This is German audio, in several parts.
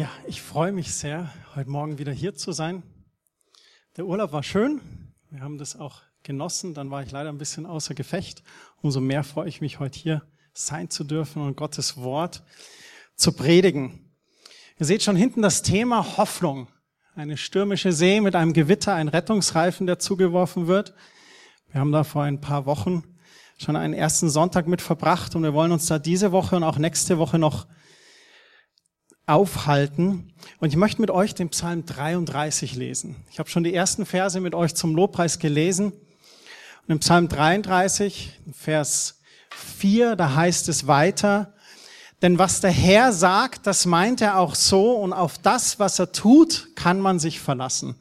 Ja, ich freue mich sehr, heute Morgen wieder hier zu sein. Der Urlaub war schön. Wir haben das auch genossen. Dann war ich leider ein bisschen außer Gefecht. Umso mehr freue ich mich, heute hier sein zu dürfen und Gottes Wort zu predigen. Ihr seht schon hinten das Thema Hoffnung. Eine stürmische See mit einem Gewitter, ein Rettungsreifen, der zugeworfen wird. Wir haben da vor ein paar Wochen schon einen ersten Sonntag mit verbracht und wir wollen uns da diese Woche und auch nächste Woche noch aufhalten. Und ich möchte mit euch den Psalm 33 lesen. Ich habe schon die ersten Verse mit euch zum Lobpreis gelesen. Und im Psalm 33, Vers 4, da heißt es weiter, denn was der Herr sagt, das meint er auch so und auf das, was er tut, kann man sich verlassen.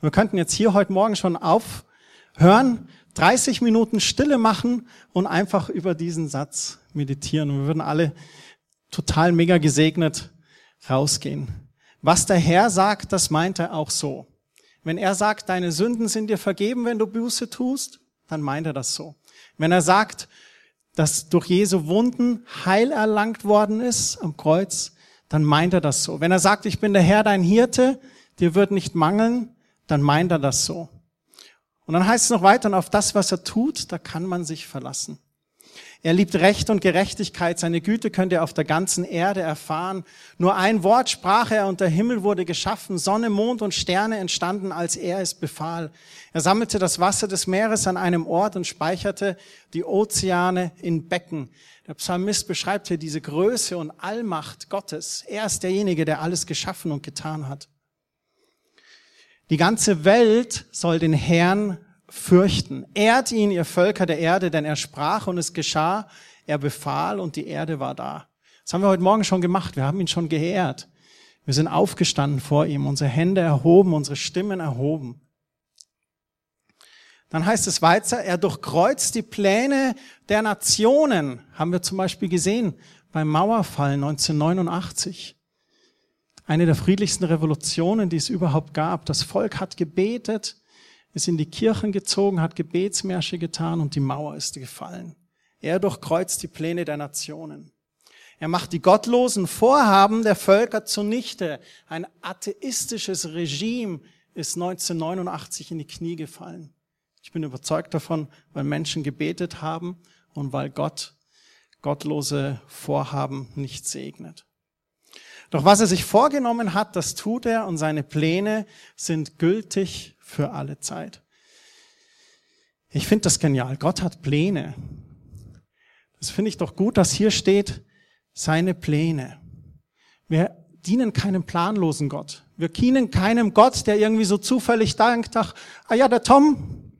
Wir könnten jetzt hier heute Morgen schon aufhören, 30 Minuten Stille machen und einfach über diesen Satz meditieren. Und wir würden alle total mega gesegnet rausgehen. Was der Herr sagt, das meint er auch so. Wenn er sagt, deine Sünden sind dir vergeben, wenn du Buße tust, dann meint er das so. Wenn er sagt, dass durch Jesu Wunden Heil erlangt worden ist am Kreuz, dann meint er das so. Wenn er sagt, ich bin der Herr, dein Hirte, dir wird nicht mangeln, dann meint er das so. Und dann heißt es noch weiter, und auf das, was er tut, da kann man sich verlassen. Er liebt Recht und Gerechtigkeit. Seine Güte könnt ihr auf der ganzen Erde erfahren. Nur ein Wort sprach er und der Himmel wurde geschaffen. Sonne, Mond und Sterne entstanden, als er es befahl. Er sammelte das Wasser des Meeres an einem Ort und speicherte die Ozeane in Becken. Der Psalmist beschreibt hier diese Größe und Allmacht Gottes. Er ist derjenige, der alles geschaffen und getan hat. Die ganze Welt soll den Herrn fürchten. Ehrt ihn, ihr Völker der Erde, denn er sprach und es geschah. Er befahl und die Erde war da. Das haben wir heute Morgen schon gemacht. Wir haben ihn schon geehrt. Wir sind aufgestanden vor ihm, unsere Hände erhoben, unsere Stimmen erhoben. Dann heißt es weiter, er durchkreuzt die Pläne der Nationen. Haben wir zum Beispiel gesehen beim Mauerfall 1989. Eine der friedlichsten Revolutionen, die es überhaupt gab. Das Volk hat gebetet, ist in die Kirchen gezogen, hat Gebetsmärsche getan und die Mauer ist gefallen. Er durchkreuzt die Pläne der Nationen. Er macht die gottlosen Vorhaben der Völker zunichte. Ein atheistisches Regime ist 1989 in die Knie gefallen. Ich bin überzeugt davon, weil Menschen gebetet haben und weil Gott gottlose Vorhaben nicht segnet. Doch was er sich vorgenommen hat, das tut er und seine Pläne sind gültig für alle Zeit. Ich finde das genial. Gott hat Pläne. Das finde ich doch gut, dass hier steht, seine Pläne. Wir dienen keinem planlosen Gott. Wir dienen keinem Gott, der irgendwie so zufällig denkt, ach, ah ja, der Tom,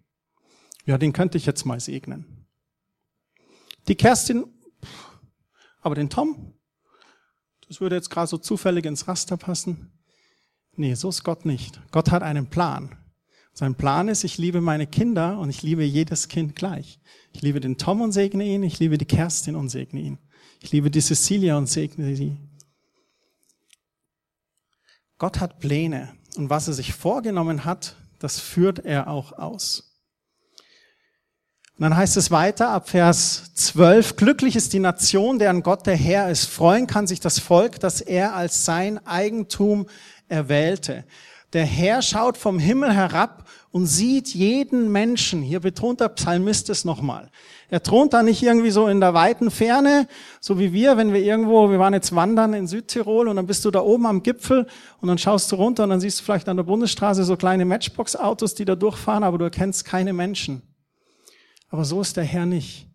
ja, den könnte ich jetzt mal segnen. Die Kerstin, aber den Tom, das würde jetzt gerade so zufällig ins Raster passen. Nee, so ist Gott nicht. Gott hat einen Plan. Sein Plan ist, ich liebe meine Kinder und ich liebe jedes Kind gleich. Ich liebe den Tom und segne ihn, ich liebe die Kerstin und segne ihn. Ich liebe die Cecilia und segne sie. Gott hat Pläne und was er sich vorgenommen hat, das führt er auch aus. Und dann heißt es weiter ab Vers 12, glücklich ist die Nation, deren Gott der Herr ist. Freuen kann sich das Volk, das er als sein Eigentum erwählte. Der Herr schaut vom Himmel herab und sieht jeden Menschen. Hier betont der Psalmist es nochmal. Er thront da nicht irgendwie so in der weiten Ferne, so wie wir, wenn wir irgendwo, wir waren jetzt wandern in Südtirol und dann bist du da oben am Gipfel und dann schaust du runter und dann siehst du vielleicht an der Bundesstraße so kleine Matchbox-Autos, die da durchfahren, aber du erkennst keine Menschen. Aber so ist der Herr nicht.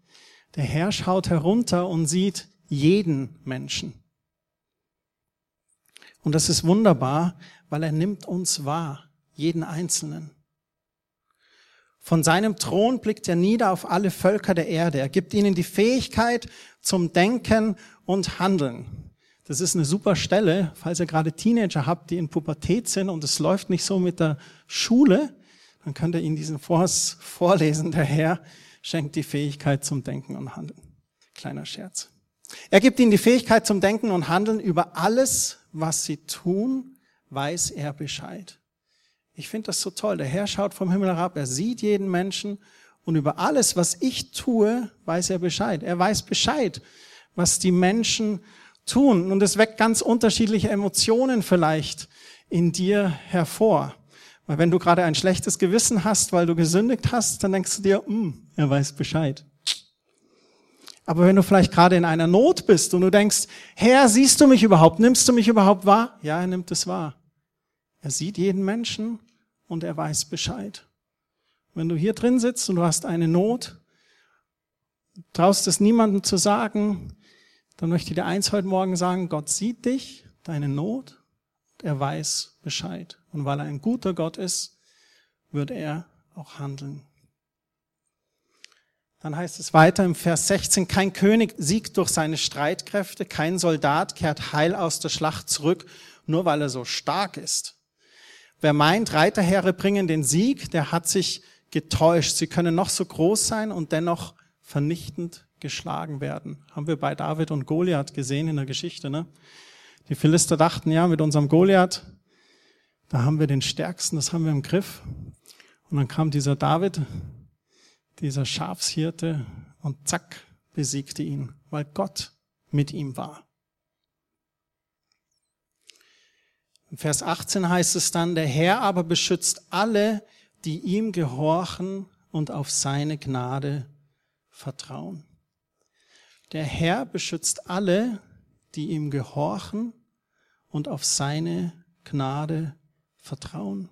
Der Herr schaut herunter und sieht jeden Menschen. Und das ist wunderbar, weil er nimmt uns wahr, jeden Einzelnen. Von seinem Thron blickt er nieder auf alle Völker der Erde. Er gibt ihnen die Fähigkeit zum Denken und Handeln. Das ist eine super Stelle, falls ihr gerade Teenager habt, die in Pubertät sind und es läuft nicht so mit der Schule, dann könnt ihr ihnen diesen Vers vorlesen. Der Herr schenkt die Fähigkeit zum Denken und Handeln. Kleiner Scherz. Er gibt ihnen die Fähigkeit zum Denken und Handeln über alles, was sie tun weiß er Bescheid. Ich finde das so toll. Der Herr schaut vom Himmel herab, er sieht jeden Menschen und über alles, was ich tue, weiß er Bescheid. Er weiß Bescheid, was die Menschen tun. Und es weckt ganz unterschiedliche Emotionen vielleicht in dir hervor. Weil wenn du gerade ein schlechtes Gewissen hast, weil du gesündigt hast, dann denkst du dir, hm, er weiß Bescheid. Aber wenn du vielleicht gerade in einer Not bist und du denkst, Herr, siehst du mich überhaupt? Nimmst du mich überhaupt wahr? Ja, er nimmt es wahr. Er sieht jeden Menschen und er weiß Bescheid. Wenn du hier drin sitzt und du hast eine Not, traust es niemandem zu sagen, dann möchte ich dir eins heute Morgen sagen, Gott sieht dich, deine Not, er weiß Bescheid. Und weil er ein guter Gott ist, wird er auch handeln. Dann heißt es weiter im Vers 16, kein König siegt durch seine Streitkräfte, kein Soldat kehrt heil aus der Schlacht zurück, nur weil er so stark ist. Wer meint, Reiterheere bringen den Sieg, der hat sich getäuscht. Sie können noch so groß sein und dennoch vernichtend geschlagen werden. Haben wir bei David und Goliath gesehen in der Geschichte. Ne? Die Philister dachten, ja, mit unserem Goliath, da haben wir den Stärksten, das haben wir im Griff. Und dann kam dieser David, dieser Schafshirte und zack, besiegte ihn, weil Gott mit ihm war. Im Vers 18 heißt es dann, der Herr aber beschützt alle, die ihm gehorchen und auf seine Gnade vertrauen. Der Herr beschützt alle, die ihm gehorchen und auf seine Gnade vertrauen.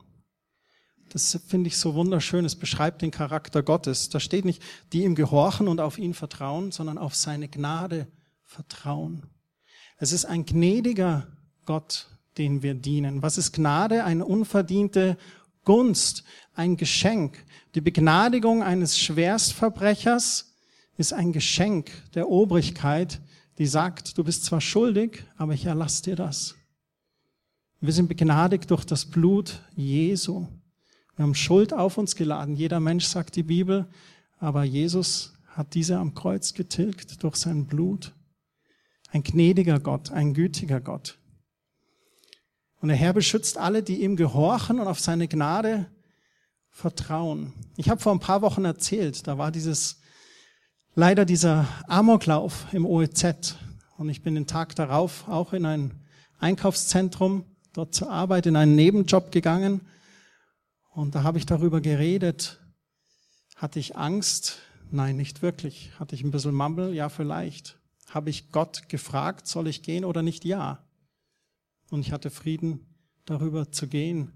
Das finde ich so wunderschön. Es beschreibt den Charakter Gottes. Da steht nicht, die ihm gehorchen und auf ihn vertrauen, sondern auf seine Gnade vertrauen. Es ist ein gnädiger Gott, den wir dienen. Was ist Gnade? Eine unverdiente Gunst, ein Geschenk. Die Begnadigung eines Schwerstverbrechers ist ein Geschenk der Obrigkeit, die sagt, du bist zwar schuldig, aber ich erlasse dir das. Wir sind begnadigt durch das Blut Jesu. Wir haben Schuld auf uns geladen. Jeder Mensch sagt die Bibel, aber Jesus hat diese am Kreuz getilgt durch sein Blut. Ein gnädiger Gott, ein gütiger Gott. Und der Herr beschützt alle, die ihm gehorchen und auf seine Gnade vertrauen. Ich habe vor ein paar Wochen erzählt, da war dieses leider dieser Amoklauf im OEZ und ich bin den Tag darauf auch in ein Einkaufszentrum dort zur Arbeit in einen Nebenjob gegangen und da habe ich darüber geredet. Hatte ich Angst? Nein, nicht wirklich. Hatte ich ein bisschen Mumble? Ja, vielleicht. Habe ich Gott gefragt, soll ich gehen oder nicht? Ja. Und ich hatte Frieden darüber zu gehen.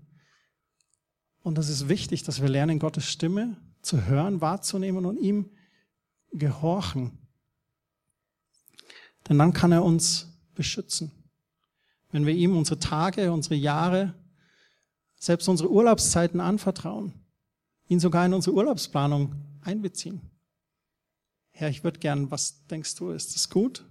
Und das ist wichtig, dass wir lernen, Gottes Stimme zu hören, wahrzunehmen und ihm gehorchen. Denn dann kann er uns beschützen. Wenn wir ihm unsere Tage, unsere Jahre, selbst unsere Urlaubszeiten anvertrauen, ihn sogar in unsere Urlaubsplanung einbeziehen. Herr, ich würde gern, was denkst du, ist das gut?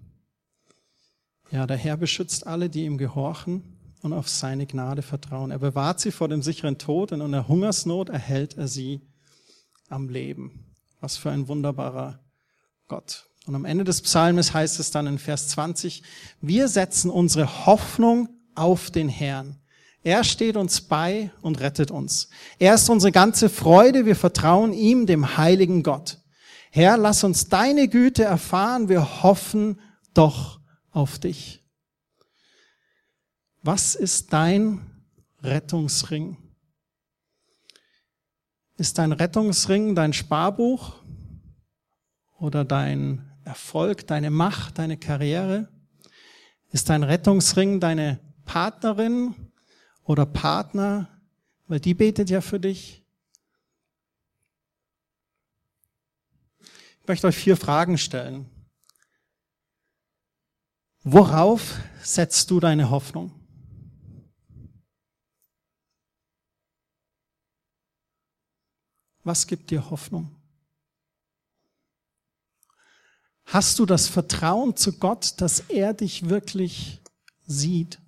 Ja, der Herr beschützt alle, die ihm gehorchen und auf seine Gnade vertrauen. Er bewahrt sie vor dem sicheren Tod und in der Hungersnot erhält er sie am Leben. Was für ein wunderbarer Gott. Und am Ende des Psalmes heißt es dann in Vers 20, wir setzen unsere Hoffnung auf den Herrn. Er steht uns bei und rettet uns. Er ist unsere ganze Freude. Wir vertrauen ihm, dem heiligen Gott. Herr, lass uns deine Güte erfahren. Wir hoffen doch auf dich. Was ist dein Rettungsring? Ist dein Rettungsring dein Sparbuch oder dein Erfolg, deine Macht, deine Karriere? Ist dein Rettungsring deine Partnerin oder Partner, weil die betet ja für dich. Ich möchte euch vier Fragen stellen. Worauf setzt du deine Hoffnung? Was gibt dir Hoffnung? Hast du das Vertrauen zu Gott, dass er dich wirklich sieht?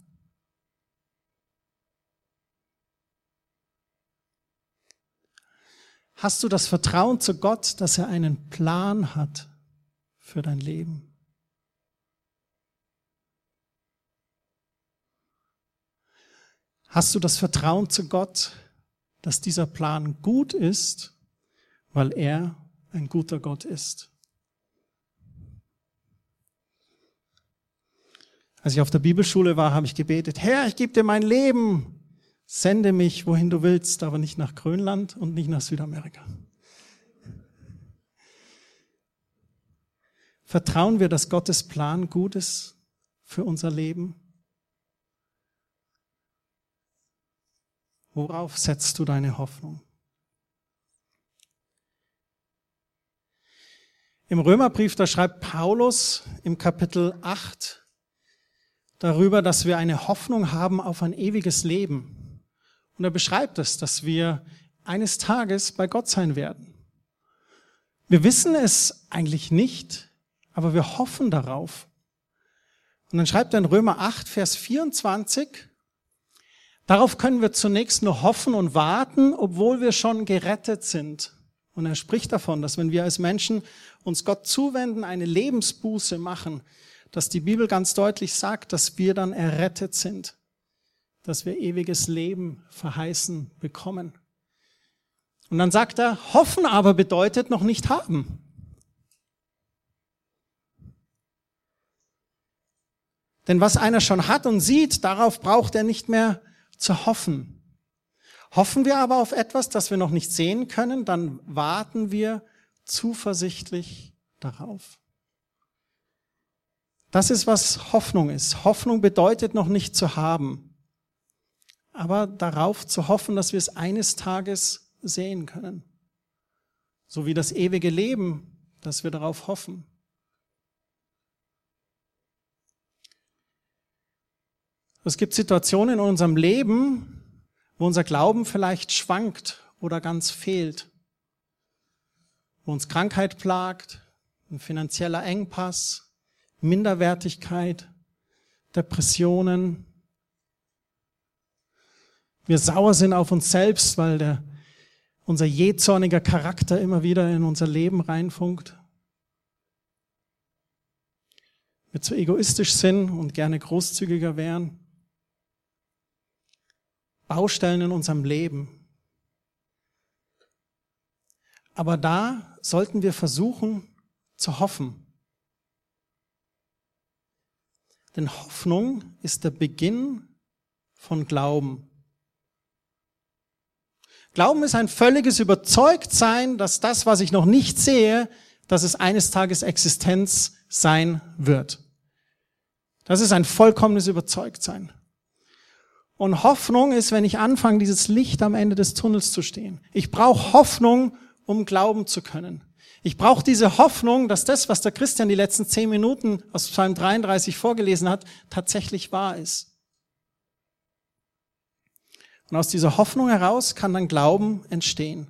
Hast du das Vertrauen zu Gott, dass er einen Plan hat für dein Leben? Hast du das Vertrauen zu Gott, dass dieser Plan gut ist, weil er ein guter Gott ist? Als ich auf der Bibelschule war, habe ich gebetet, Herr, ich gebe dir mein Leben. Sende mich, wohin du willst, aber nicht nach Grönland und nicht nach Südamerika. Vertrauen wir, dass Gottes Plan gut ist für unser Leben? Worauf setzt du deine Hoffnung? Im Römerbrief, da schreibt Paulus im Kapitel 8 darüber, dass wir eine Hoffnung haben auf ein ewiges Leben. Und er beschreibt es, dass wir eines Tages bei Gott sein werden. Wir wissen es eigentlich nicht, aber wir hoffen darauf. Und dann schreibt er in Römer 8, Vers 24, darauf können wir zunächst nur hoffen und warten, obwohl wir schon gerettet sind. Und er spricht davon, dass wenn wir als Menschen uns Gott zuwenden, eine Lebensbuße machen, dass die Bibel ganz deutlich sagt, dass wir dann errettet sind, dass wir ewiges Leben verheißen bekommen. Und dann sagt er, hoffen aber bedeutet noch nicht haben. Denn was einer schon hat und sieht, darauf braucht er nicht mehr zu hoffen. Hoffen wir aber auf etwas, das wir noch nicht sehen können, dann warten wir zuversichtlich darauf. Das ist, was Hoffnung ist. Hoffnung bedeutet noch nicht zu haben, aber darauf zu hoffen, dass wir es eines Tages sehen können. So wie das ewige Leben, dass wir darauf hoffen. Es gibt Situationen in unserem Leben, wo unser Glauben vielleicht schwankt oder ganz fehlt, wo uns Krankheit plagt, ein finanzieller Engpass, Minderwertigkeit, Depressionen. Wir sauer sind auf uns selbst, weil der, unser jähzorniger Charakter immer wieder in unser Leben reinfunkt. Wir zu egoistisch sind und gerne großzügiger wären. Baustellen in unserem Leben. Aber da sollten wir versuchen zu hoffen. Denn Hoffnung ist der Beginn von Glauben. Glauben ist ein völliges Überzeugtsein, dass das, was ich noch nicht sehe, dass es eines Tages Existenz sein wird. Das ist ein vollkommenes Überzeugtsein. Und Hoffnung ist, wenn ich anfange, dieses Licht am Ende des Tunnels zu stehen. Ich brauche Hoffnung, um glauben zu können. Ich brauche diese Hoffnung, dass das, was der Christian die letzten zehn Minuten aus Psalm 33 vorgelesen hat, tatsächlich wahr ist. Und aus dieser Hoffnung heraus kann dann Glauben entstehen,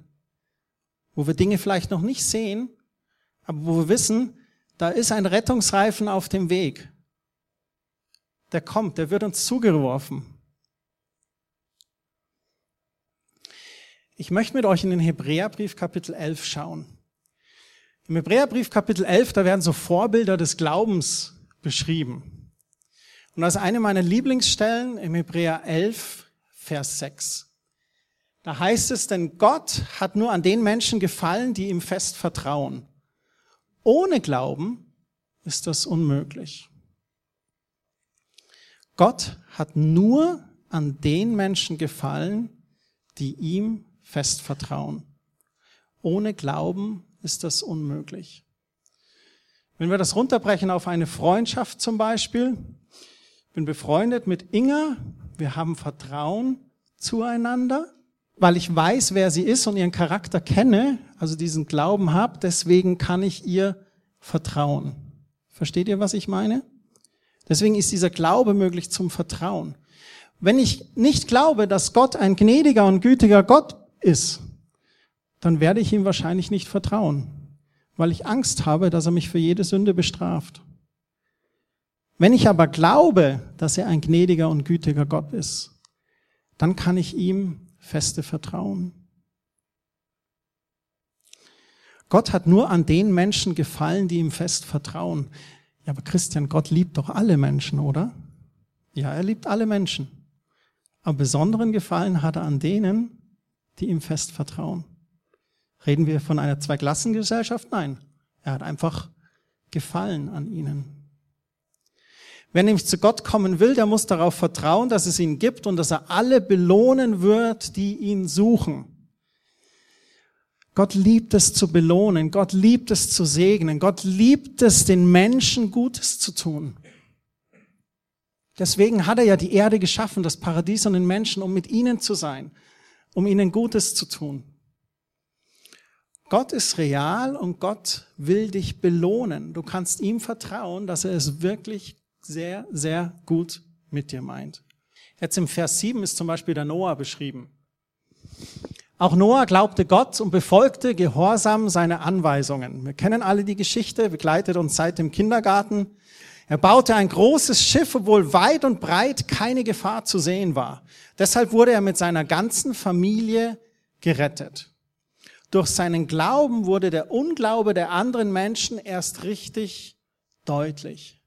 wo wir Dinge vielleicht noch nicht sehen, aber wo wir wissen, da ist ein Rettungsreifen auf dem Weg. Der kommt, der wird uns zugeworfen. Ich möchte mit euch in den Hebräerbrief Kapitel 11 schauen. Im Hebräerbrief Kapitel 11, da werden so Vorbilder des Glaubens beschrieben. Und das ist eine meiner Lieblingsstellen im Hebräer 11, Vers 6. Da heißt es, denn Gott hat nur an den Menschen gefallen, die ihm fest vertrauen. Ohne Glauben ist das unmöglich. Gott hat nur an den Menschen gefallen, die ihm fest vertrauen. Ohne Glauben ist das unmöglich. Wenn wir das runterbrechen auf eine Freundschaft zum Beispiel, bin befreundet mit Inga, wir haben Vertrauen zueinander, weil ich weiß, wer sie ist und ihren Charakter kenne, also diesen Glauben habe, deswegen kann ich ihr vertrauen. Versteht ihr, was ich meine? Deswegen ist dieser Glaube möglich zum Vertrauen. Wenn ich nicht glaube, dass Gott ein gnädiger und gütiger Gott ist, dann werde ich ihm wahrscheinlich nicht vertrauen, weil ich Angst habe, dass er mich für jede Sünde bestraft. Wenn ich aber glaube, dass er ein gnädiger und gütiger Gott ist, dann kann ich ihm feste vertrauen. Gott hat nur an den Menschen gefallen, die ihm fest vertrauen. Ja, aber Christian, Gott liebt doch alle Menschen, oder? Ja, er liebt alle Menschen. Aber besonderen Gefallen hat er an denen, die ihm fest vertrauen. Reden wir von einer Zweiklassengesellschaft? Nein. Er hat einfach Gefallen an ihnen. Wer nämlich zu Gott kommen will, der muss darauf vertrauen, dass es ihn gibt und dass er alle belohnen wird, die ihn suchen. Gott liebt es zu belohnen, Gott liebt es zu segnen, Gott liebt es, den Menschen Gutes zu tun. Deswegen hat er ja die Erde geschaffen, das Paradies und den Menschen, um mit ihnen zu sein, um ihnen Gutes zu tun. Gott ist real und Gott will dich belohnen. Du kannst ihm vertrauen, dass er es wirklich sehr, sehr gut mit dir meint. Jetzt im Vers 7 ist zum Beispiel der Noah beschrieben. Auch Noah glaubte Gott und befolgte gehorsam seine Anweisungen. Wir kennen alle die Geschichte, begleitet uns seit dem Kindergarten. Er baute ein großes Schiff, obwohl weit und breit keine Gefahr zu sehen war. Deshalb wurde er mit seiner ganzen Familie gerettet. Durch seinen Glauben wurde der Unglaube der anderen Menschen erst richtig deutlich.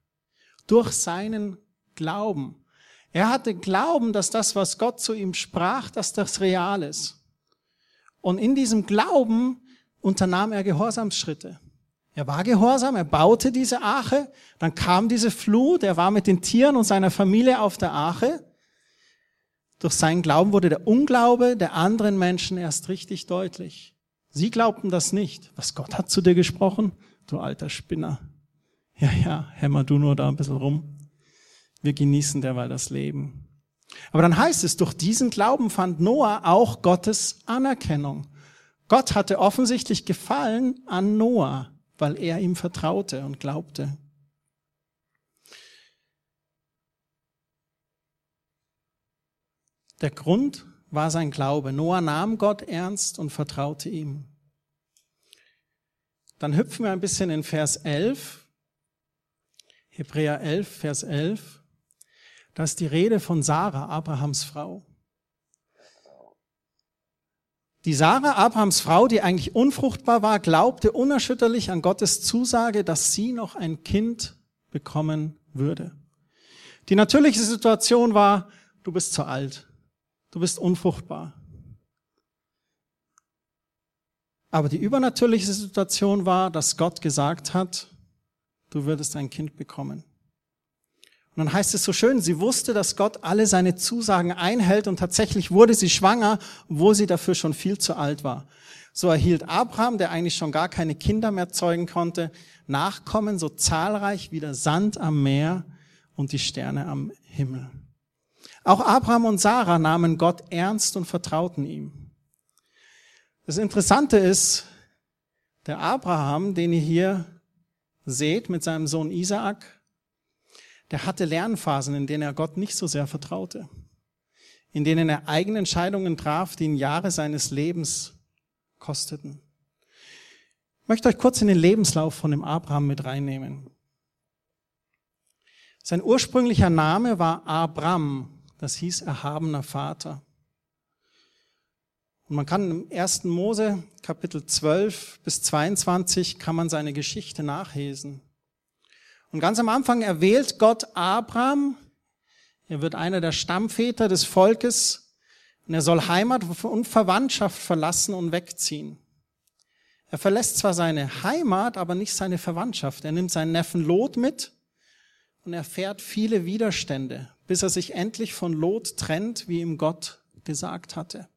Durch seinen Glauben. Er hatte Glauben, dass das, was Gott zu ihm sprach, dass das real ist. Und in diesem Glauben unternahm er Gehorsamsschritte. Er war gehorsam, er baute diese Arche, dann kam diese Flut, er war mit den Tieren und seiner Familie auf der Arche. Durch seinen Glauben wurde der Unglaube der anderen Menschen erst richtig deutlich. Sie glaubten das nicht. Was Gott hat zu dir gesprochen? Du alter Spinner. Ja, ja, hämmer du nur da ein bisschen rum. Wir genießen derweil das Leben. Aber dann heißt es, durch diesen Glauben fand Noah auch Gottes Anerkennung. Gott hatte offensichtlich Gefallen an Noah weil er ihm vertraute und glaubte. Der Grund war sein Glaube. Noah nahm Gott ernst und vertraute ihm. Dann hüpfen wir ein bisschen in Vers 11. Hebräer 11, Vers 11. Da ist die Rede von Sarah, Abrahams Frau. Die Sarah, Abrahams Frau, die eigentlich unfruchtbar war, glaubte unerschütterlich an Gottes Zusage, dass sie noch ein Kind bekommen würde. Die natürliche Situation war, du bist zu alt, du bist unfruchtbar. Aber die übernatürliche Situation war, dass Gott gesagt hat, du würdest ein Kind bekommen. Und dann heißt es so schön, sie wusste, dass Gott alle seine Zusagen einhält und tatsächlich wurde sie schwanger, wo sie dafür schon viel zu alt war. So erhielt Abraham, der eigentlich schon gar keine Kinder mehr zeugen konnte, Nachkommen so zahlreich wie der Sand am Meer und die Sterne am Himmel. Auch Abraham und Sarah nahmen Gott ernst und vertrauten ihm. Das Interessante ist, der Abraham, den ihr hier seht mit seinem Sohn Isaak, der hatte Lernphasen, in denen er Gott nicht so sehr vertraute, in denen er eigene Entscheidungen traf, die ihn Jahre seines Lebens kosteten. Ich möchte euch kurz in den Lebenslauf von dem Abraham mit reinnehmen. Sein ursprünglicher Name war Abram, das hieß erhabener Vater. Und man kann im 1. Mose Kapitel 12 bis 22 kann man seine Geschichte nachlesen. Und ganz am Anfang erwählt Gott Abraham. Er wird einer der Stammväter des Volkes. Und er soll Heimat und Verwandtschaft verlassen und wegziehen. Er verlässt zwar seine Heimat, aber nicht seine Verwandtschaft. Er nimmt seinen Neffen Lot mit und erfährt viele Widerstände, bis er sich endlich von Lot trennt, wie ihm Gott gesagt hatte.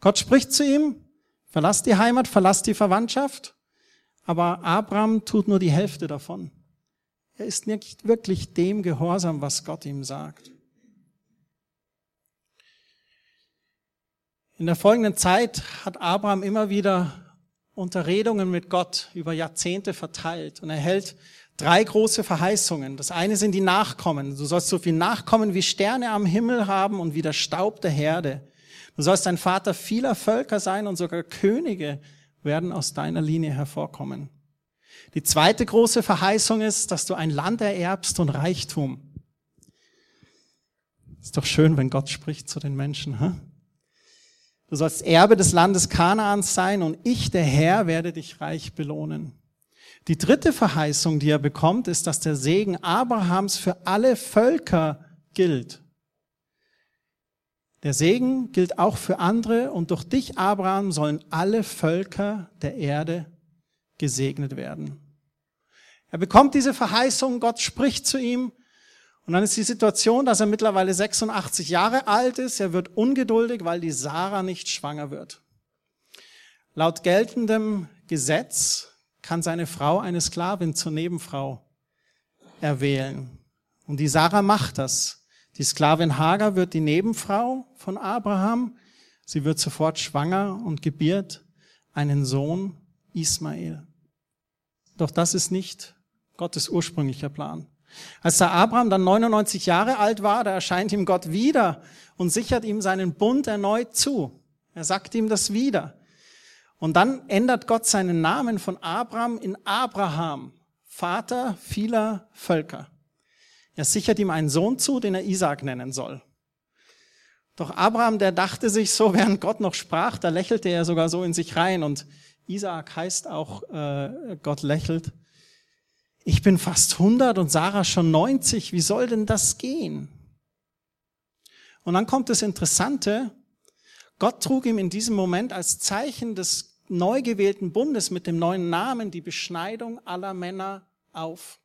Gott spricht zu ihm, verlass die Heimat, verlass die Verwandtschaft, aber Abraham tut nur die Hälfte davon. Er ist nicht wirklich dem gehorsam, was Gott ihm sagt. In der folgenden Zeit hat Abraham immer wieder Unterredungen mit Gott über Jahrzehnte verteilt und erhält drei große Verheißungen. Das eine sind die Nachkommen. Du sollst so viel Nachkommen wie Sterne am Himmel haben und wie der Staub der Herde. Du sollst ein Vater vieler Völker sein und sogar Könige werden aus deiner Linie hervorkommen. Die zweite große Verheißung ist, dass du ein Land ererbst und Reichtum. Ist doch schön, wenn Gott spricht zu den Menschen. Hm? Du sollst Erbe des Landes Kanaans sein und ich, der Herr, werde dich reich belohnen. Die dritte Verheißung, die er bekommt, ist, dass der Segen Abrahams für alle Völker gilt. Der Segen gilt auch für andere und durch dich, Abraham, sollen alle Völker der Erde gesegnet werden. Er bekommt diese Verheißung, Gott spricht zu ihm Und dann ist die Situation, dass er mittlerweile 86 Jahre alt ist. Er wird ungeduldig, weil die Sarah nicht schwanger wird. Laut geltendem Gesetz kann seine Frau eine Sklavin zur Nebenfrau erwählen. Und die Sarah macht das. Die Sklavin Hagar wird die Nebenfrau von Abraham. Sie wird sofort schwanger und gebiert einen Sohn, Ismael. Doch das ist nicht Gottes ursprünglicher Plan. Als der Abraham dann 99 Jahre alt war, da erscheint ihm Gott wieder und sichert ihm seinen Bund erneut zu. Er sagt ihm das wieder. Und dann ändert Gott seinen Namen von Abraham in Abraham, Vater vieler Völker. Er sichert ihm einen Sohn zu, den er Isaac nennen soll. Doch Abraham, der dachte sich so, während Gott noch sprach, da lächelte er sogar so in sich rein. Und Isaac heißt auch, äh, Gott lächelt. Ich bin fast 100 und Sarah schon 90. Wie soll denn das gehen? Und dann kommt das Interessante. Gott trug ihm in diesem Moment als Zeichen des neu gewählten Bundes mit dem neuen Namen die Beschneidung aller Männer auf.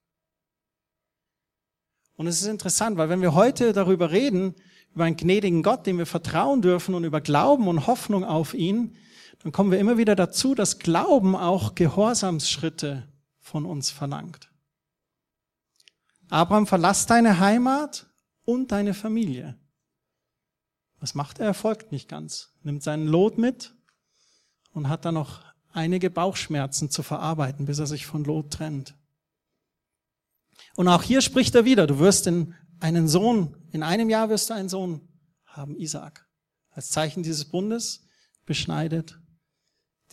Und es ist interessant, weil wenn wir heute darüber reden, über einen gnädigen Gott, dem wir vertrauen dürfen und über Glauben und Hoffnung auf ihn, dann kommen wir immer wieder dazu, dass Glauben auch Gehorsamsschritte von uns verlangt. Abraham, verlass deine Heimat und deine Familie. Was macht er? Er folgt nicht ganz. Nimmt seinen Lot mit und hat dann noch einige Bauchschmerzen zu verarbeiten, bis er sich von Lot trennt. Und auch hier spricht er wieder, du wirst in einen Sohn, in einem Jahr wirst du einen Sohn haben, Isaac. Als Zeichen dieses Bundes beschneidet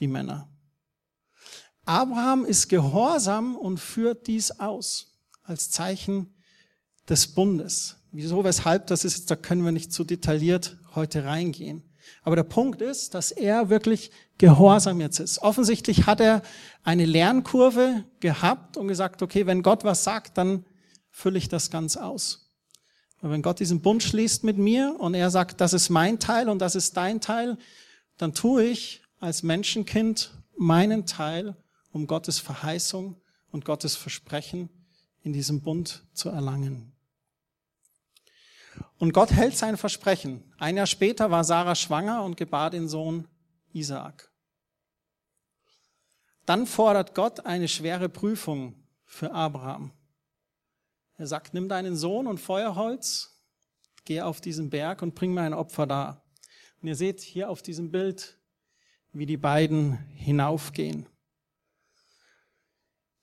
die Männer. Abraham ist gehorsam und führt dies aus als Zeichen des Bundes. Wieso, weshalb das ist, da können wir nicht zu detailliert heute reingehen. Aber der Punkt ist, dass er wirklich gehorsam jetzt ist. Offensichtlich hat er eine Lernkurve gehabt und gesagt, okay, wenn Gott was sagt, dann fülle ich das ganz aus. Und wenn Gott diesen Bund schließt mit mir und er sagt, das ist mein Teil und das ist dein Teil, dann tue ich als Menschenkind meinen Teil, um Gottes Verheißung und Gottes Versprechen in diesem Bund zu erlangen. Und Gott hält sein Versprechen. Ein Jahr später war Sarah schwanger und gebar den Sohn Isaak. Dann fordert Gott eine schwere Prüfung für Abraham. Er sagt, nimm deinen Sohn und Feuerholz, geh auf diesen Berg und bring mir ein Opfer da. Und ihr seht hier auf diesem Bild, wie die beiden hinaufgehen.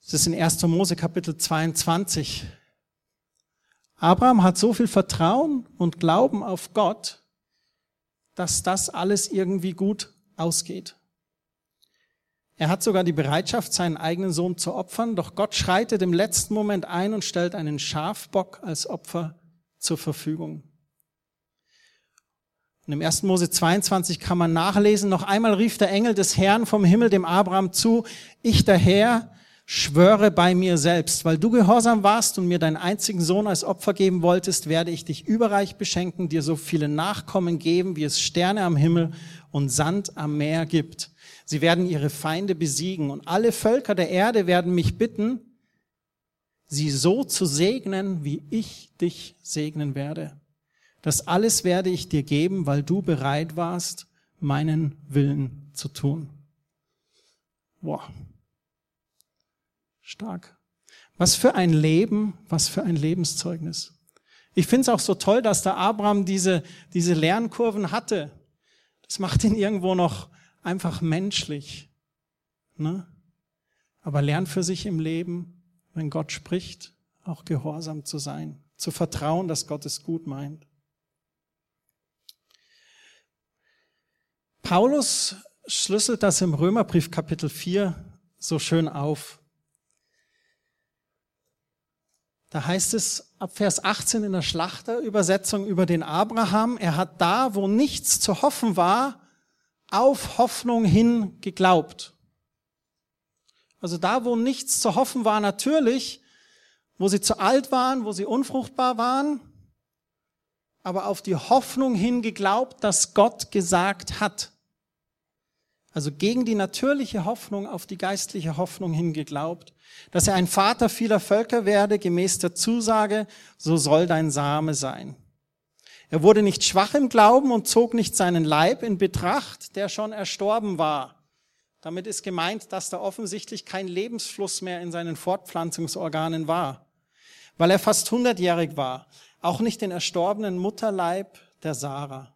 Das ist in 1. Mose Kapitel 22, Abraham hat so viel Vertrauen und Glauben auf Gott, dass das alles irgendwie gut ausgeht. Er hat sogar die Bereitschaft, seinen eigenen Sohn zu opfern, doch Gott schreitet im letzten Moment ein und stellt einen Schafbock als Opfer zur Verfügung. Und im 1. Mose 22 kann man nachlesen, noch einmal rief der Engel des Herrn vom Himmel dem Abraham zu, ich der Herr, schwöre bei mir selbst, weil du gehorsam warst und mir deinen einzigen Sohn als Opfer geben wolltest, werde ich dich überreich beschenken, dir so viele Nachkommen geben, wie es Sterne am Himmel und Sand am Meer gibt. Sie werden ihre Feinde besiegen und alle Völker der Erde werden mich bitten, sie so zu segnen, wie ich dich segnen werde. Das alles werde ich dir geben, weil du bereit warst, meinen Willen zu tun. Wow. Stark. Was für ein Leben, was für ein Lebenszeugnis. Ich finde es auch so toll, dass der Abraham diese, diese Lernkurven hatte. Das macht ihn irgendwo noch einfach menschlich. Ne? Aber lernt für sich im Leben, wenn Gott spricht, auch gehorsam zu sein, zu vertrauen, dass Gott es gut meint. Paulus schlüsselt das im Römerbrief Kapitel 4 so schön auf. Da heißt es ab Vers 18 in der Schlachterübersetzung über den Abraham, er hat da, wo nichts zu hoffen war, auf Hoffnung hin geglaubt. Also da, wo nichts zu hoffen war, natürlich, wo sie zu alt waren, wo sie unfruchtbar waren, aber auf die Hoffnung hin geglaubt, dass Gott gesagt hat. also gegen die natürliche Hoffnung auf die geistliche Hoffnung hin geglaubt, dass er ein Vater vieler Völker werde, gemäß der Zusage, so soll dein Same sein. Er wurde nicht schwach im Glauben und zog nicht seinen Leib in Betracht, der schon erstorben war. Damit ist gemeint, dass da offensichtlich kein Lebensfluss mehr in seinen Fortpflanzungsorganen war, weil er fast hundertjährig war, auch nicht den erstorbenen Mutterleib der Sarah.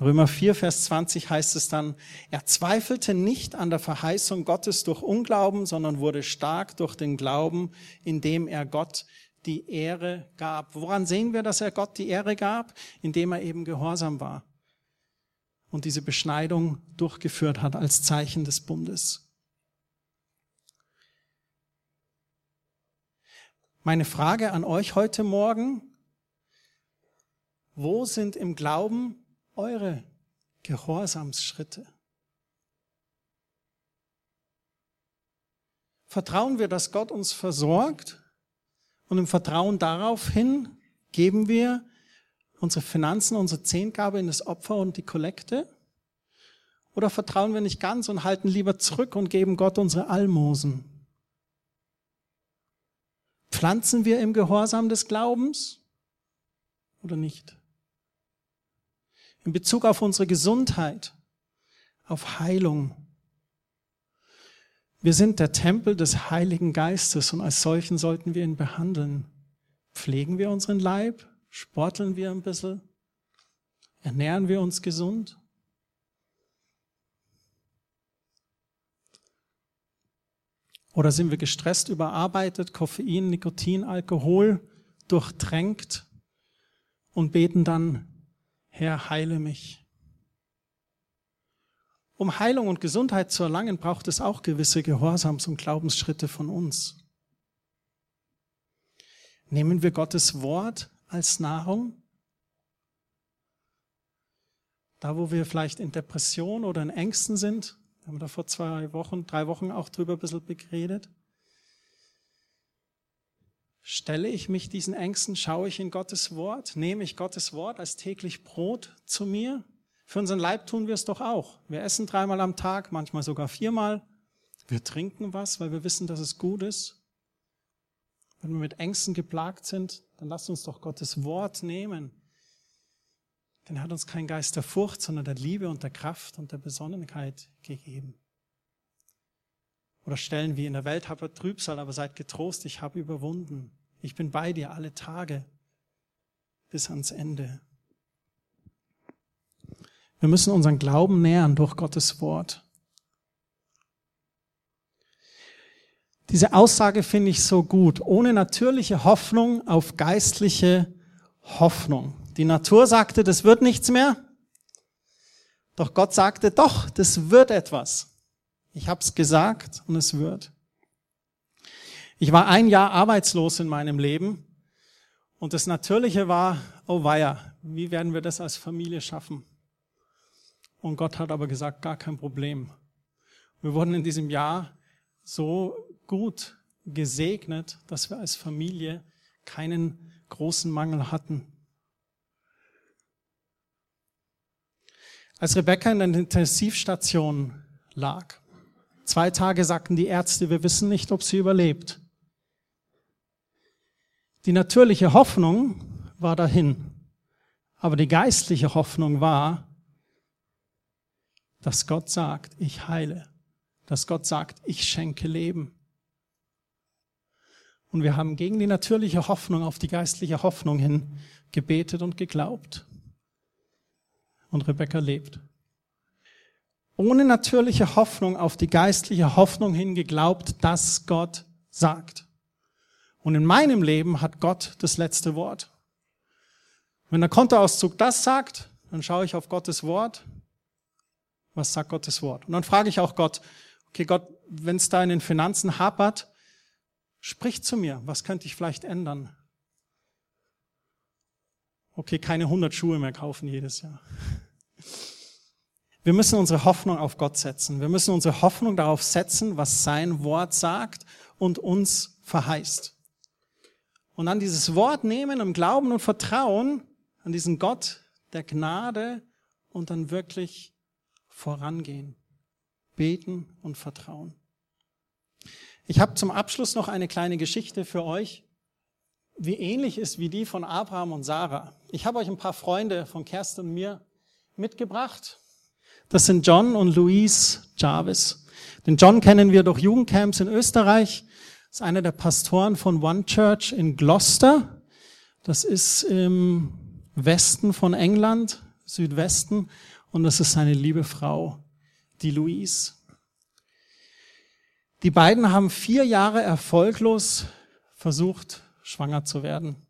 Römer 4, Vers 20 heißt es dann, er zweifelte nicht an der Verheißung Gottes durch Unglauben, sondern wurde stark durch den Glauben, indem er Gott die Ehre gab. Woran sehen wir, dass er Gott die Ehre gab? Indem er eben gehorsam war und diese Beschneidung durchgeführt hat als Zeichen des Bundes. Meine Frage an euch heute Morgen, wo sind im Glauben eure Gehorsamsschritte? Vertrauen wir, dass Gott uns versorgt und im Vertrauen darauf hin geben wir unsere Finanzen, unsere Zehngabe in das Opfer und die Kollekte? Oder vertrauen wir nicht ganz und halten lieber zurück und geben Gott unsere Almosen? Pflanzen wir im Gehorsam des Glaubens oder nicht? In Bezug auf unsere Gesundheit, auf Heilung. Wir sind der Tempel des Heiligen Geistes und als solchen sollten wir ihn behandeln. Pflegen wir unseren Leib? Sporteln wir ein bisschen? Ernähren wir uns gesund? Oder sind wir gestresst, überarbeitet, Koffein, Nikotin, Alkohol durchtränkt und beten dann Herr, heile mich. Um Heilung und Gesundheit zu erlangen, braucht es auch gewisse Gehorsams- und Glaubensschritte von uns. Nehmen wir Gottes Wort als Nahrung? Da, wo wir vielleicht in Depression oder in Ängsten sind, haben wir da vor zwei Wochen, drei Wochen auch drüber ein bisschen geredet. Stelle ich mich diesen Ängsten, schaue ich in Gottes Wort, nehme ich Gottes Wort als täglich Brot zu mir? Für unseren Leib tun wir es doch auch. Wir essen dreimal am Tag, manchmal sogar viermal. Wir trinken was, weil wir wissen, dass es gut ist. Wenn wir mit Ängsten geplagt sind, dann lasst uns doch Gottes Wort nehmen. Denn er hat uns keinen Geist der Furcht, sondern der Liebe und der Kraft und der Besonnenheit gegeben. Oder Stellen wie in der Welt habt ihr Trübsal, aber seid getrost, ich habe überwunden. Ich bin bei dir alle Tage bis ans Ende. Wir müssen unseren Glauben nähern durch Gottes Wort. Diese Aussage finde ich so gut. Ohne natürliche Hoffnung auf geistliche Hoffnung. Die Natur sagte, das wird nichts mehr. Doch Gott sagte, doch, das wird etwas. Ich habe es gesagt und es wird. Ich war ein Jahr arbeitslos in meinem Leben und das Natürliche war, oh weia, wie werden wir das als Familie schaffen? Und Gott hat aber gesagt, gar kein Problem. Wir wurden in diesem Jahr so gut gesegnet, dass wir als Familie keinen großen Mangel hatten. Als Rebecca in der Intensivstation lag, Zwei Tage sagten die Ärzte, wir wissen nicht, ob sie überlebt. Die natürliche Hoffnung war dahin, aber die geistliche Hoffnung war, dass Gott sagt, ich heile, dass Gott sagt, ich schenke Leben. Und wir haben gegen die natürliche Hoffnung auf die geistliche Hoffnung hin gebetet und geglaubt. Und Rebecca lebt ohne natürliche Hoffnung auf die geistliche Hoffnung hin geglaubt, dass Gott sagt. Und in meinem Leben hat Gott das letzte Wort. Wenn der Kontoauszug das sagt, dann schaue ich auf Gottes Wort. Was sagt Gottes Wort? Und dann frage ich auch Gott, okay Gott, wenn es da in den Finanzen hapert, sprich zu mir. Was könnte ich vielleicht ändern? Okay, keine 100 Schuhe mehr kaufen jedes Jahr. Wir müssen unsere Hoffnung auf Gott setzen. Wir müssen unsere Hoffnung darauf setzen, was sein Wort sagt und uns verheißt. Und dann dieses Wort nehmen im Glauben und Vertrauen an diesen Gott der Gnade und dann wirklich vorangehen. beten und vertrauen. Ich habe zum Abschluss noch eine kleine Geschichte für euch, wie ähnlich ist wie die von Abraham und Sarah. Ich habe euch ein paar Freunde von Kerstin und mir mitgebracht. Das sind John und Louise Jarvis. Den John kennen wir durch Jugendcamps in Österreich. Das ist einer der Pastoren von One Church in Gloucester. Das ist im Westen von England, Südwesten. Und das ist seine liebe Frau, die Louise. Die beiden haben vier Jahre erfolglos versucht, schwanger zu werden.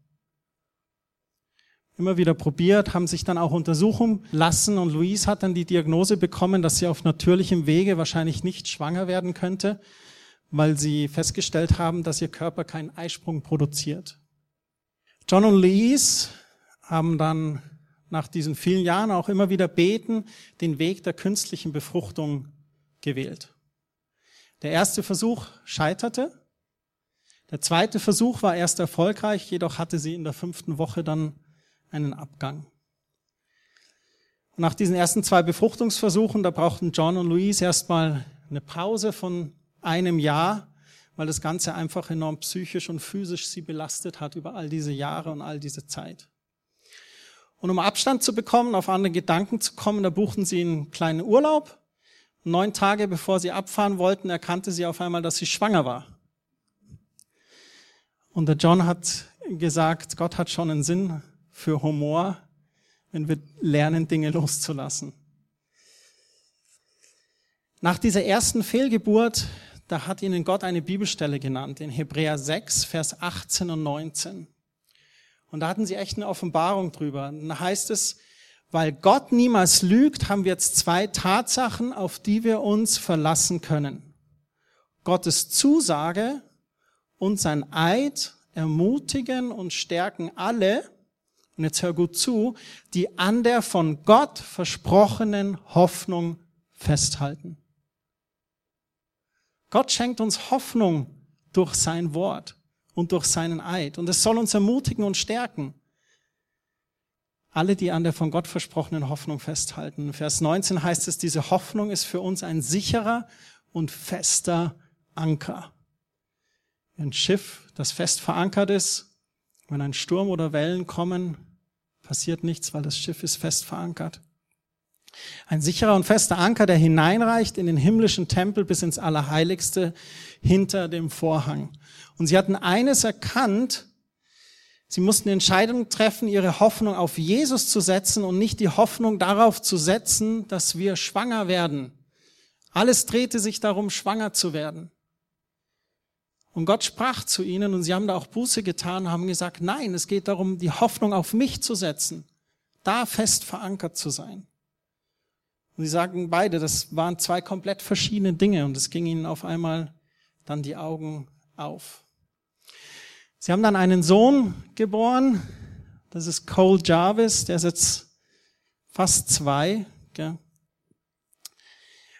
Immer wieder probiert, haben sich dann auch untersuchen lassen und Louise hat dann die Diagnose bekommen, dass sie auf natürlichem Wege wahrscheinlich nicht schwanger werden könnte, weil sie festgestellt haben, dass ihr Körper keinen Eisprung produziert. John und Louise haben dann nach diesen vielen Jahren auch immer wieder beten, den Weg der künstlichen Befruchtung gewählt. Der erste Versuch scheiterte. Der zweite Versuch war erst erfolgreich, jedoch hatte sie in der fünften Woche dann einen Abgang. Nach diesen ersten zwei Befruchtungsversuchen, da brauchten John und Louise erstmal eine Pause von einem Jahr, weil das Ganze einfach enorm psychisch und physisch sie belastet hat über all diese Jahre und all diese Zeit. Und um Abstand zu bekommen, auf andere Gedanken zu kommen, da buchten sie einen kleinen Urlaub Neun Tage bevor sie abfahren wollten, erkannte sie auf einmal, dass sie schwanger war. Und der John hat gesagt, Gott hat schon einen Sinn für Humor, wenn wir lernen, Dinge loszulassen. Nach dieser ersten Fehlgeburt, da hat ihnen Gott eine Bibelstelle genannt, in Hebräer 6, Vers 18 und 19. Und da hatten sie echt eine Offenbarung drüber. Da heißt es, weil Gott niemals lügt, haben wir jetzt zwei Tatsachen, auf die wir uns verlassen können. Gottes Zusage und sein Eid ermutigen und stärken alle, und jetzt hör gut zu, die an der von Gott versprochenen Hoffnung festhalten. Gott schenkt uns Hoffnung durch sein Wort und durch seinen Eid. Und es soll uns ermutigen und stärken alle, die an der von Gott versprochenen Hoffnung festhalten. Vers 19 heißt es, diese Hoffnung ist für uns ein sicherer und fester Anker. Ein Schiff, das fest verankert ist, wenn ein Sturm oder Wellen kommen, passiert nichts, weil das Schiff ist fest verankert. Ein sicherer und fester Anker, der hineinreicht in den himmlischen Tempel bis ins Allerheiligste hinter dem Vorhang. Und sie hatten eines erkannt, Sie mussten Entscheidungen treffen, ihre Hoffnung auf Jesus zu setzen und nicht die Hoffnung darauf zu setzen, dass wir schwanger werden. Alles drehte sich darum, schwanger zu werden. Und Gott sprach zu ihnen und sie haben da auch Buße getan, haben gesagt, nein, es geht darum, die Hoffnung auf mich zu setzen, da fest verankert zu sein. Und sie sagen beide, das waren zwei komplett verschiedene Dinge und es ging ihnen auf einmal dann die Augen auf. Sie haben dann einen Sohn geboren, das ist Cole Jarvis, der ist jetzt fast zwei. Gell?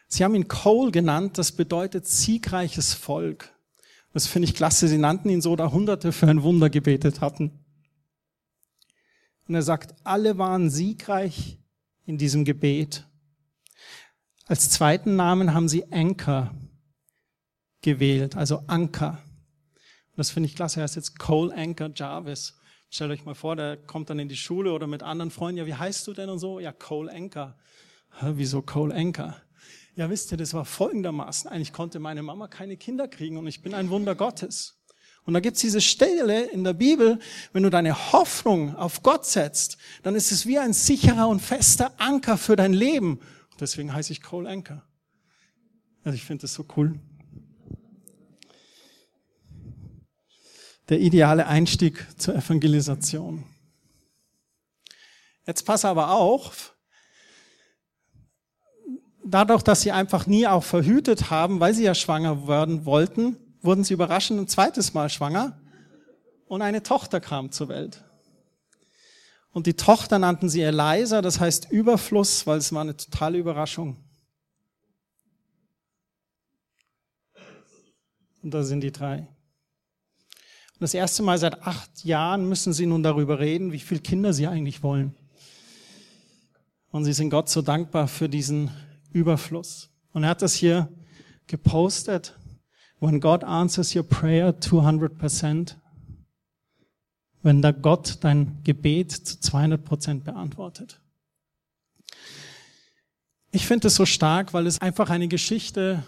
Sie haben ihn Cole genannt, das bedeutet siegreiches Volk. Das finde ich klasse, sie nannten ihn so, da Hunderte für ein Wunder gebetet hatten. Und er sagt, alle waren siegreich in diesem Gebet. Als zweiten Namen haben sie Anchor gewählt, also Anker. Und das finde ich klasse. Er heißt jetzt Cole Anchor Jarvis. Stellt euch mal vor, der kommt dann in die Schule oder mit anderen Freunden. Ja, wie heißt du denn und so? Ja, Cole Anchor. Wieso Cole Anchor? Ja, wisst ihr, das war folgendermaßen. Eigentlich konnte meine Mama keine Kinder kriegen und ich bin ein Wunder Gottes. Und da gibt's diese Stelle in der Bibel, wenn du deine Hoffnung auf Gott setzt, dann ist es wie ein sicherer und fester Anker für dein Leben. Und deswegen heiße ich Cole Anchor. Also ich finde das so cool. der ideale Einstieg zur Evangelisation. Jetzt pass aber auch, dadurch, dass sie einfach nie auch verhütet haben, weil sie ja schwanger werden wollten, wurden sie überraschend ein zweites Mal schwanger und eine Tochter kam zur Welt. Und die Tochter nannten sie Eliza, das heißt Überfluss, weil es war eine totale Überraschung. Und da sind die drei. Und das erste Mal seit acht Jahren müssen sie nun darüber reden, wie viele Kinder sie eigentlich wollen. Und sie sind Gott so dankbar für diesen Überfluss. Und er hat das hier gepostet. When God answers your prayer 200%. Wenn da Gott dein Gebet zu 200% beantwortet. Ich finde es so stark, weil es einfach eine Geschichte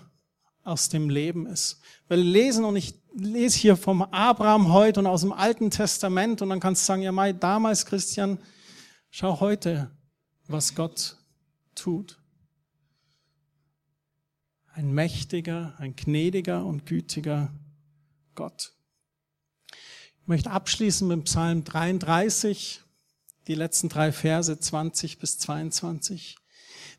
aus dem Leben ist. Wir lesen und ich lese hier vom Abraham heute und aus dem Alten Testament und dann kannst du sagen, ja, Mai, damals, Christian, schau heute, was Gott tut. Ein mächtiger, ein gnädiger und gütiger Gott. Ich möchte abschließen mit Psalm 33, die letzten drei Verse 20 bis 22.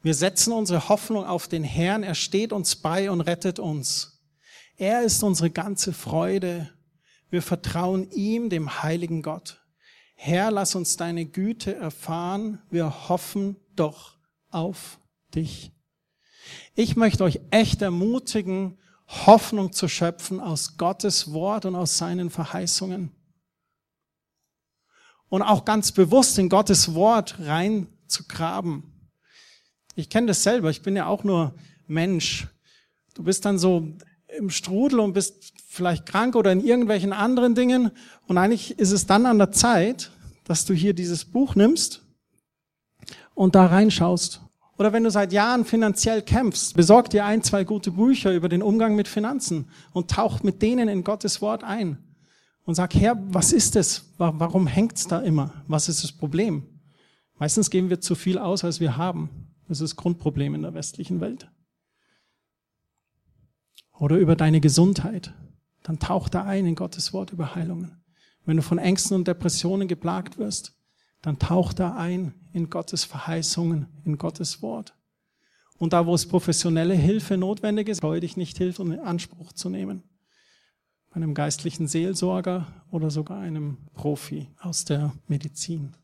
Wir setzen unsere Hoffnung auf den Herrn. Er steht uns bei und rettet uns. Er ist unsere ganze Freude. Wir vertrauen ihm, dem heiligen Gott. Herr, lass uns deine Güte erfahren. Wir hoffen doch auf dich. Ich möchte euch echt ermutigen, Hoffnung zu schöpfen aus Gottes Wort und aus seinen Verheißungen. Und auch ganz bewusst in Gottes Wort rein zu graben. Ich kenne das selber, ich bin ja auch nur Mensch. Du bist dann so im Strudel und bist vielleicht krank oder in irgendwelchen anderen Dingen. Und eigentlich ist es dann an der Zeit, dass du hier dieses Buch nimmst und da reinschaust. Oder wenn du seit Jahren finanziell kämpfst, besorg dir ein, zwei gute Bücher über den Umgang mit Finanzen und tauch mit denen in Gottes Wort ein. Und sag, Herr, was ist es? Warum hängt's da immer? Was ist das Problem? Meistens geben wir zu viel aus, als wir haben. Das ist das Grundproblem in der westlichen Welt. Oder über deine Gesundheit. Dann tauch da ein in Gottes Wort über Heilungen. Wenn du von Ängsten und Depressionen geplagt wirst, dann tauch da ein in Gottes Verheißungen, in Gottes Wort. Und da, wo es professionelle Hilfe notwendig ist, freue dich nicht, Hilfe in Anspruch zu nehmen. Bei einem geistlichen Seelsorger oder sogar einem Profi aus der Medizin.